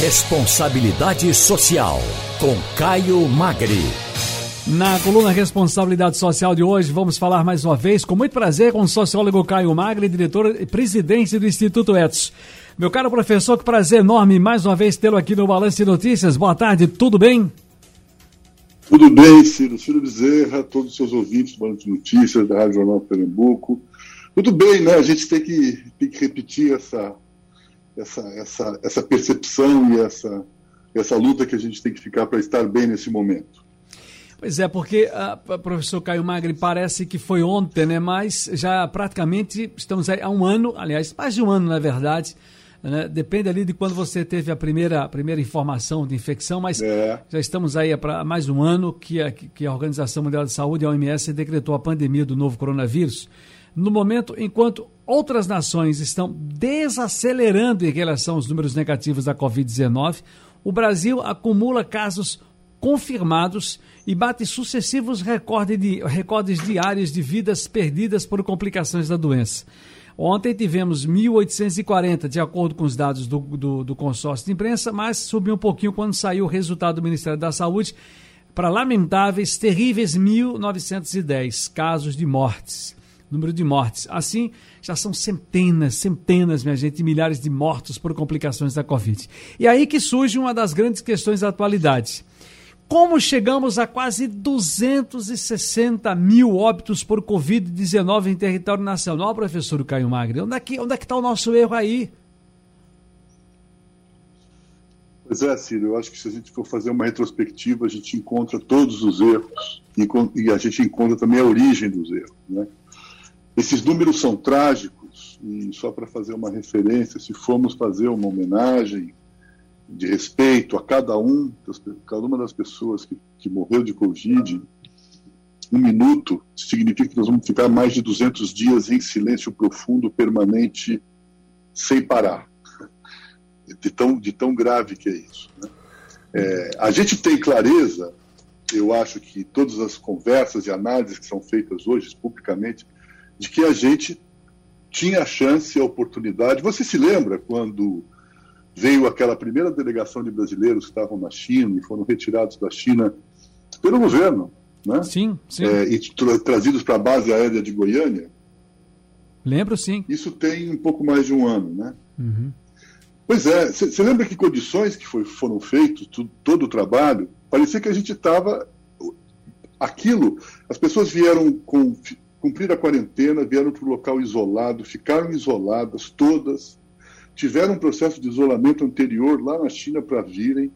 Responsabilidade Social, com Caio Magri. Na coluna Responsabilidade Social de hoje, vamos falar mais uma vez, com muito prazer, com o sociólogo Caio Magri, diretor e presidente do Instituto Etos. Meu caro professor, que prazer enorme mais uma vez tê-lo aqui no Balanço de Notícias. Boa tarde, tudo bem? Tudo bem, Ciro. Ciro Bezerra, todos os seus ouvintes do Balanço de Notícias, da Rádio Jornal Pernambuco. Tudo bem, né? A gente tem que, tem que repetir essa, essa, essa, essa percepção e essa, essa luta que a gente tem que ficar para estar bem nesse momento. Pois é, porque, uh, professor Caio Magri, parece que foi ontem, né? Mas já praticamente estamos aí há um ano, aliás, mais de um ano, na verdade. Né? Depende ali de quando você teve a primeira, a primeira informação de infecção, mas é. já estamos aí para mais um ano que a, que a Organização Mundial de Saúde, a OMS, decretou a pandemia do novo coronavírus. No momento, enquanto outras nações estão desacelerando em relação aos números negativos da Covid-19, o Brasil acumula casos confirmados e bate sucessivos recordes, de, recordes diários de vidas perdidas por complicações da doença. Ontem tivemos 1.840, de acordo com os dados do, do, do, consórcio de imprensa, mas subiu um pouquinho quando saiu o resultado do Ministério da Saúde para lamentáveis, terríveis 1.910 casos de mortes número de mortes. Assim, já são centenas, centenas, minha gente, milhares de mortos por complicações da Covid. E aí que surge uma das grandes questões da atualidade. Como chegamos a quase 260 mil óbitos por Covid-19 em território nacional, professor Caio Magri? Onde é que onde é está o nosso erro aí? Pois é, Ciro, eu acho que se a gente for fazer uma retrospectiva, a gente encontra todos os erros e a gente encontra também a origem dos erros. Né? Esses números são trágicos, e só para fazer uma referência, se formos fazer uma homenagem de respeito a cada um, cada uma das pessoas que, que morreu de Covid, um minuto significa que nós vamos ficar mais de 200 dias em silêncio profundo, permanente, sem parar. De tão, de tão grave que é isso. Né? É, a gente tem clareza, eu acho que todas as conversas e análises que são feitas hoje publicamente de que a gente tinha a chance, a oportunidade. Você se lembra quando veio aquela primeira delegação de brasileiros que estavam na China e foram retirados da China pelo governo, né? Sim, sim. É, e tra trazidos para a base aérea de Goiânia? Lembro, sim. Isso tem um pouco mais de um ano, né? Uhum. Pois é, você lembra que condições que foi, foram feitos, tudo, todo o trabalho, parecia que a gente estava. Aquilo, as pessoas vieram com cumpriram a quarentena, vieram para o local isolado, ficaram isoladas todas, tiveram um processo de isolamento anterior lá na China para virem.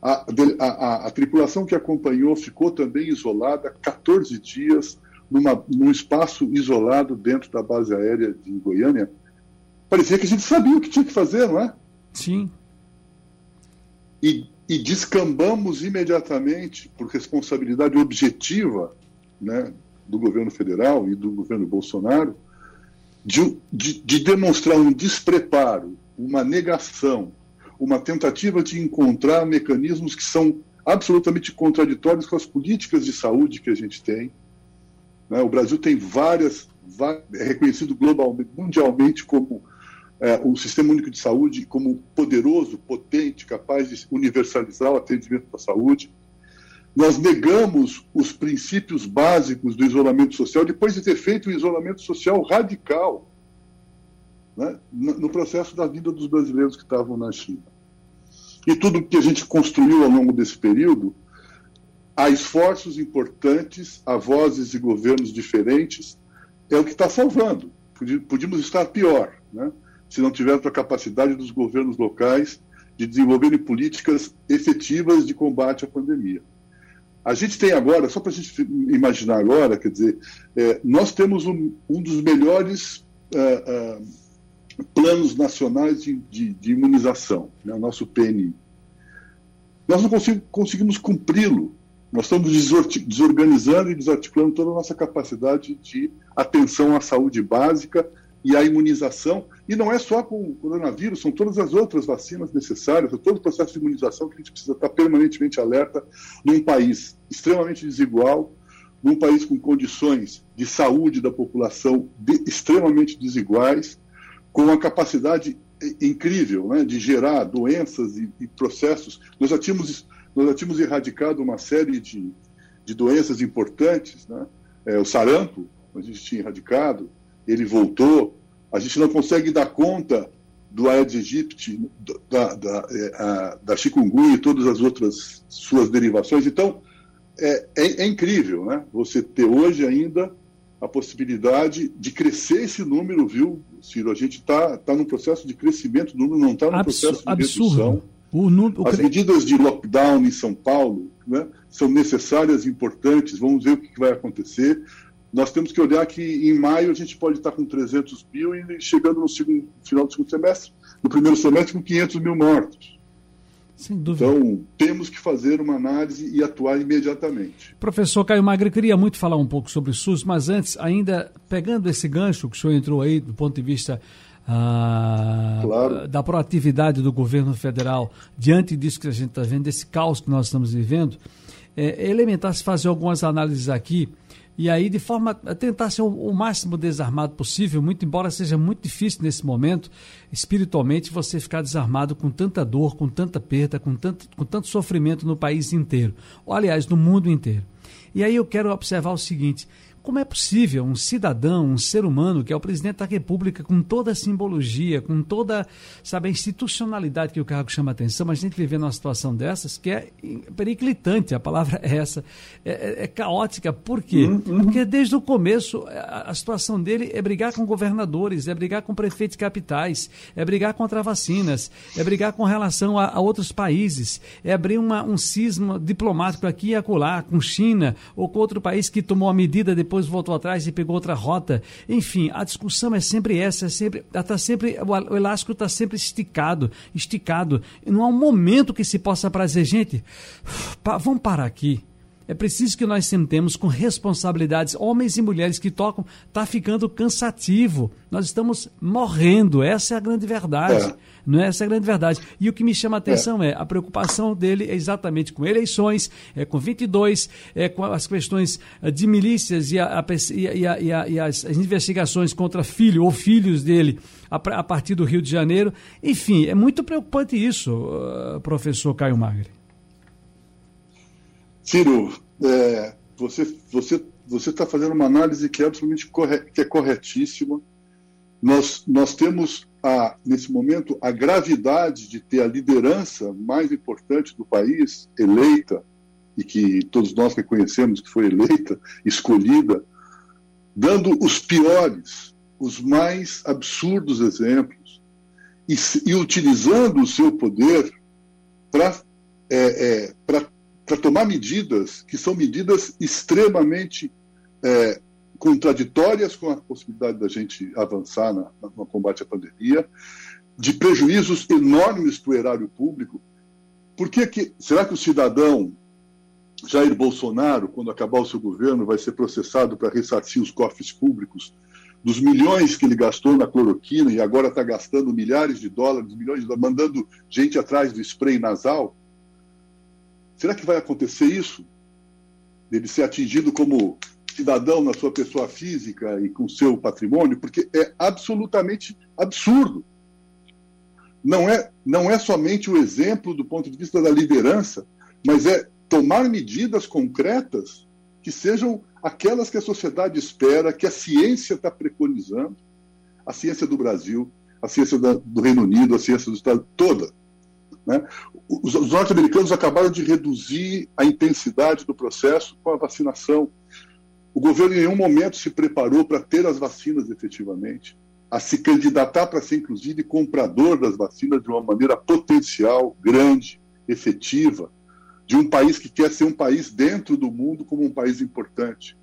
A, a, a, a, tripulação que acompanhou ficou também isolada 14 dias numa, num espaço isolado dentro da base aérea de Goiânia. Parecia que a gente sabia o que tinha que fazer, não é? Sim. E, e descambamos imediatamente, por responsabilidade objetiva, né, do governo federal e do governo Bolsonaro de, de, de demonstrar um despreparo, uma negação, uma tentativa de encontrar mecanismos que são absolutamente contraditórios com as políticas de saúde que a gente tem. Né? O Brasil tem várias, é reconhecido globalmente, mundialmente como é, o sistema único de saúde como poderoso, potente, capaz de universalizar o atendimento da saúde. Nós negamos os princípios básicos do isolamento social depois de ter feito um isolamento social radical né, no processo da vida dos brasileiros que estavam na China. E tudo que a gente construiu ao longo desse período, há esforços importantes, há vozes de governos diferentes, é o que está salvando. Podíamos estar pior, né, se não tivéssemos a capacidade dos governos locais de desenvolverem políticas efetivas de combate à pandemia. A gente tem agora, só para a gente imaginar agora, quer dizer, é, nós temos um, um dos melhores uh, uh, planos nacionais de, de, de imunização, né, o nosso PNI. Nós não conseguimos cumpri-lo. Nós estamos desorganizando e desarticulando toda a nossa capacidade de atenção à saúde básica e à imunização. E não é só com o coronavírus, são todas as outras vacinas necessárias, todo o processo de imunização que a gente precisa estar permanentemente alerta num país extremamente desigual, num país com condições de saúde da população de, extremamente desiguais, com uma capacidade incrível né, de gerar doenças e, e, processos. Nós já, tínhamos, nós já tínhamos erradicado uma série de, de doenças importantes. Né? É, o sarampo, a gente tinha erradicado, ele voltou. A gente não consegue dar conta do Aedes aegypti, da, da, é, a, da chikungunya e todas as outras suas derivações. Então, é, é, é incrível né? você ter hoje ainda a possibilidade de crescer esse número, viu, Ciro? A gente está tá num processo de crescimento, o número não está no processo de absurdo. redução. As medidas de lockdown em São Paulo né, são necessárias e importantes. Vamos ver o que vai acontecer. Nós temos que olhar que em maio a gente pode estar com 300 mil e chegando no segundo, final do segundo semestre, no primeiro semestre, com 500 mil mortos. Sem dúvida. Então, temos que fazer uma análise e atuar imediatamente. Professor Caio Magre, queria muito falar um pouco sobre o SUS, mas antes, ainda pegando esse gancho que o senhor entrou aí do ponto de vista ah, claro. da proatividade do governo federal diante disso que a gente está vendo, desse caos que nós estamos vivendo, é, elementar se fazer algumas análises aqui e aí de forma a tentar ser o, o, máximo desarmado possível, muito embora seja muito difícil nesse momento, espiritualmente, você ficar desarmado com tanta dor, com tanta perda, com tanto, com tanto sofrimento no país inteiro, ou aliás, no mundo inteiro. E aí eu quero observar o seguinte: como é possível um cidadão, um ser humano, que é o presidente da República, com toda a simbologia, com toda sabe, a institucionalidade que o cargo chama atenção, a gente viver numa situação dessas que é periclitante, a palavra é essa, é, é, é caótica. Por quê? Uhum, uhum. Porque desde o começo a, a, situação dele é brigar com governadores, é brigar com prefeitos capitais, é brigar contra vacinas, é brigar com relação a, a outros países, é abrir uma, um cisma diplomático aqui e acolá, com China ou com outro país que tomou a medida de depois voltou atrás e pegou outra rota. Enfim, a discussão é sempre essa, é sempre, tá sempre, o elástico está sempre esticado, esticado. Não há um momento que se possa prazer, gente, vamos parar aqui. É preciso que nós sentemos com responsabilidades, homens e mulheres que tocam, está ficando cansativo. Nós estamos morrendo, essa é a grande verdade. É. Não é essa a grande verdade. E o que me chama a atenção é, é a preocupação dele é exatamente com eleições, é com 22, é com as questões eh, de milícias e, a, a, e, a, e as, as, investigações contra filho ou filhos dele a, partir do Rio de Janeiro. Enfim, é muito preocupante isso, uh, professor Caio Magre. Ciro, é, você você você está fazendo uma análise que é absolutamente corre, que é corretíssima. Nós nós temos a, nesse momento a gravidade de ter a liderança mais importante do país eleita e que todos nós reconhecemos que foi eleita, escolhida, dando os piores, os mais absurdos exemplos e, e utilizando o seu poder para é, é, para tomar medidas que são medidas extremamente é, contraditórias com a possibilidade da gente avançar na, no combate à pandemia, de prejuízos enormes para o erário público. Por que, que será que o cidadão Jair Bolsonaro, quando acabar o seu governo, vai ser processado para ressarcir os cofres públicos dos milhões que ele gastou na cloroquina e agora está gastando milhares de dólares, milhões de dólares, mandando gente atrás do spray nasal? Será que vai acontecer isso? Ele ser atingido como cidadão na sua pessoa física e com seu patrimônio? Porque é absolutamente absurdo. Não é, não é somente o exemplo do ponto de vista da liderança, mas é tomar medidas concretas que sejam aquelas que a sociedade espera, que a ciência está preconizando, a ciência do Brasil, a ciência do Reino Unido, a ciência do Estado, toda. Né? Os, os norte-americanos acabaram de reduzir a intensidade do processo com a vacinação. O governo em nenhum momento se preparou para ter as vacinas efetivamente, a se candidatar para ser, inclusive, comprador das vacinas de uma maneira potencial, grande, efetiva, de um país que quer ser um país dentro do mundo como um país importante.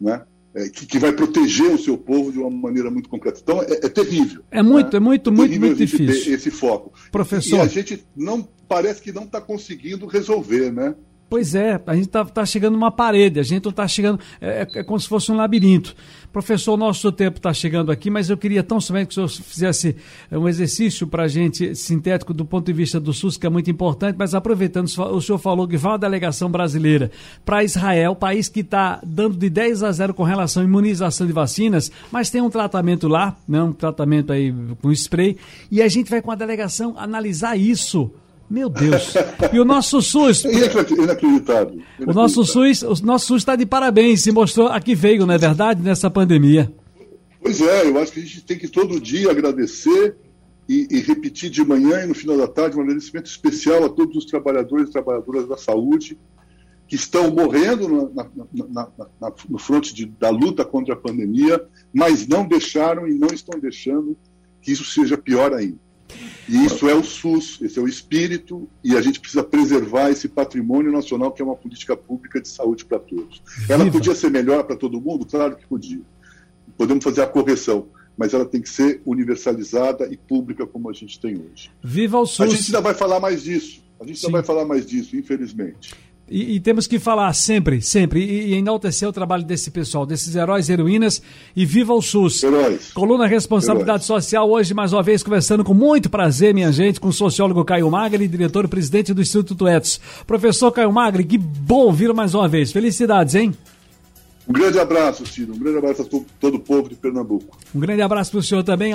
Né? É, que, que, vai proteger o seu povo de uma maneira muito concreta. Então, é, é terrível. É muito, né? é muito, é muito, muito difícil. esse foco. Professor. E a gente não parece que não está conseguindo resolver, né? Pois é, a gente está tá chegando numa parede, a gente não está chegando. É, é, é, como se fosse um labirinto. Professor, nosso tempo está chegando aqui, mas eu queria tão somente que o senhor fizesse um exercício para a gente, sintético do ponto de vista do SUS, que é muito importante, mas aproveitando, o senhor falou que vai uma delegação brasileira para Israel, país que está dando de 10 a 0 com relação à imunização de vacinas, mas tem um tratamento lá, né, um tratamento aí com spray, e a gente vai com a delegação analisar isso meu Deus. E o nosso SUS. Inacreditável. O nosso SUS, o nosso SUS está de parabéns, se mostrou a que veio, não é verdade, nessa pandemia. Pois é, eu acho que a gente tem que todo dia agradecer e, e repetir de manhã e no final da tarde um agradecimento especial a todos os trabalhadores e trabalhadoras da saúde que estão morrendo na, na, na, no fronte de, da luta contra a pandemia, mas não deixaram e não estão deixando que isso seja pior ainda. E isso é o SUS, esse é o espírito, e a gente precisa preservar esse patrimônio nacional que é uma política pública de saúde para todos. Ela podia ser melhor para todo mundo? Claro que podia. Podemos fazer a correção, mas ela tem que ser universalizada e pública como a gente tem hoje. Viva o SUS! A gente ainda vai falar mais disso. A gente ainda vai falar mais disso, infelizmente. E, e, temos que falar sempre, sempre, e, e, enaltecer o trabalho desse pessoal, desses heróis e heroínas, e viva o SUS. Heróis. Coluna Responsabilidade heróis. Social, hoje mais uma vez conversando com muito prazer, minha gente, com o sociólogo Caio Magri, diretor e presidente do Instituto Etos. Professor Caio Magri, que bom vir mais uma vez. Felicidades, hein? Um grande abraço, Ciro. Um grande abraço a todo o povo de Pernambuco. Um grande abraço para o senhor também.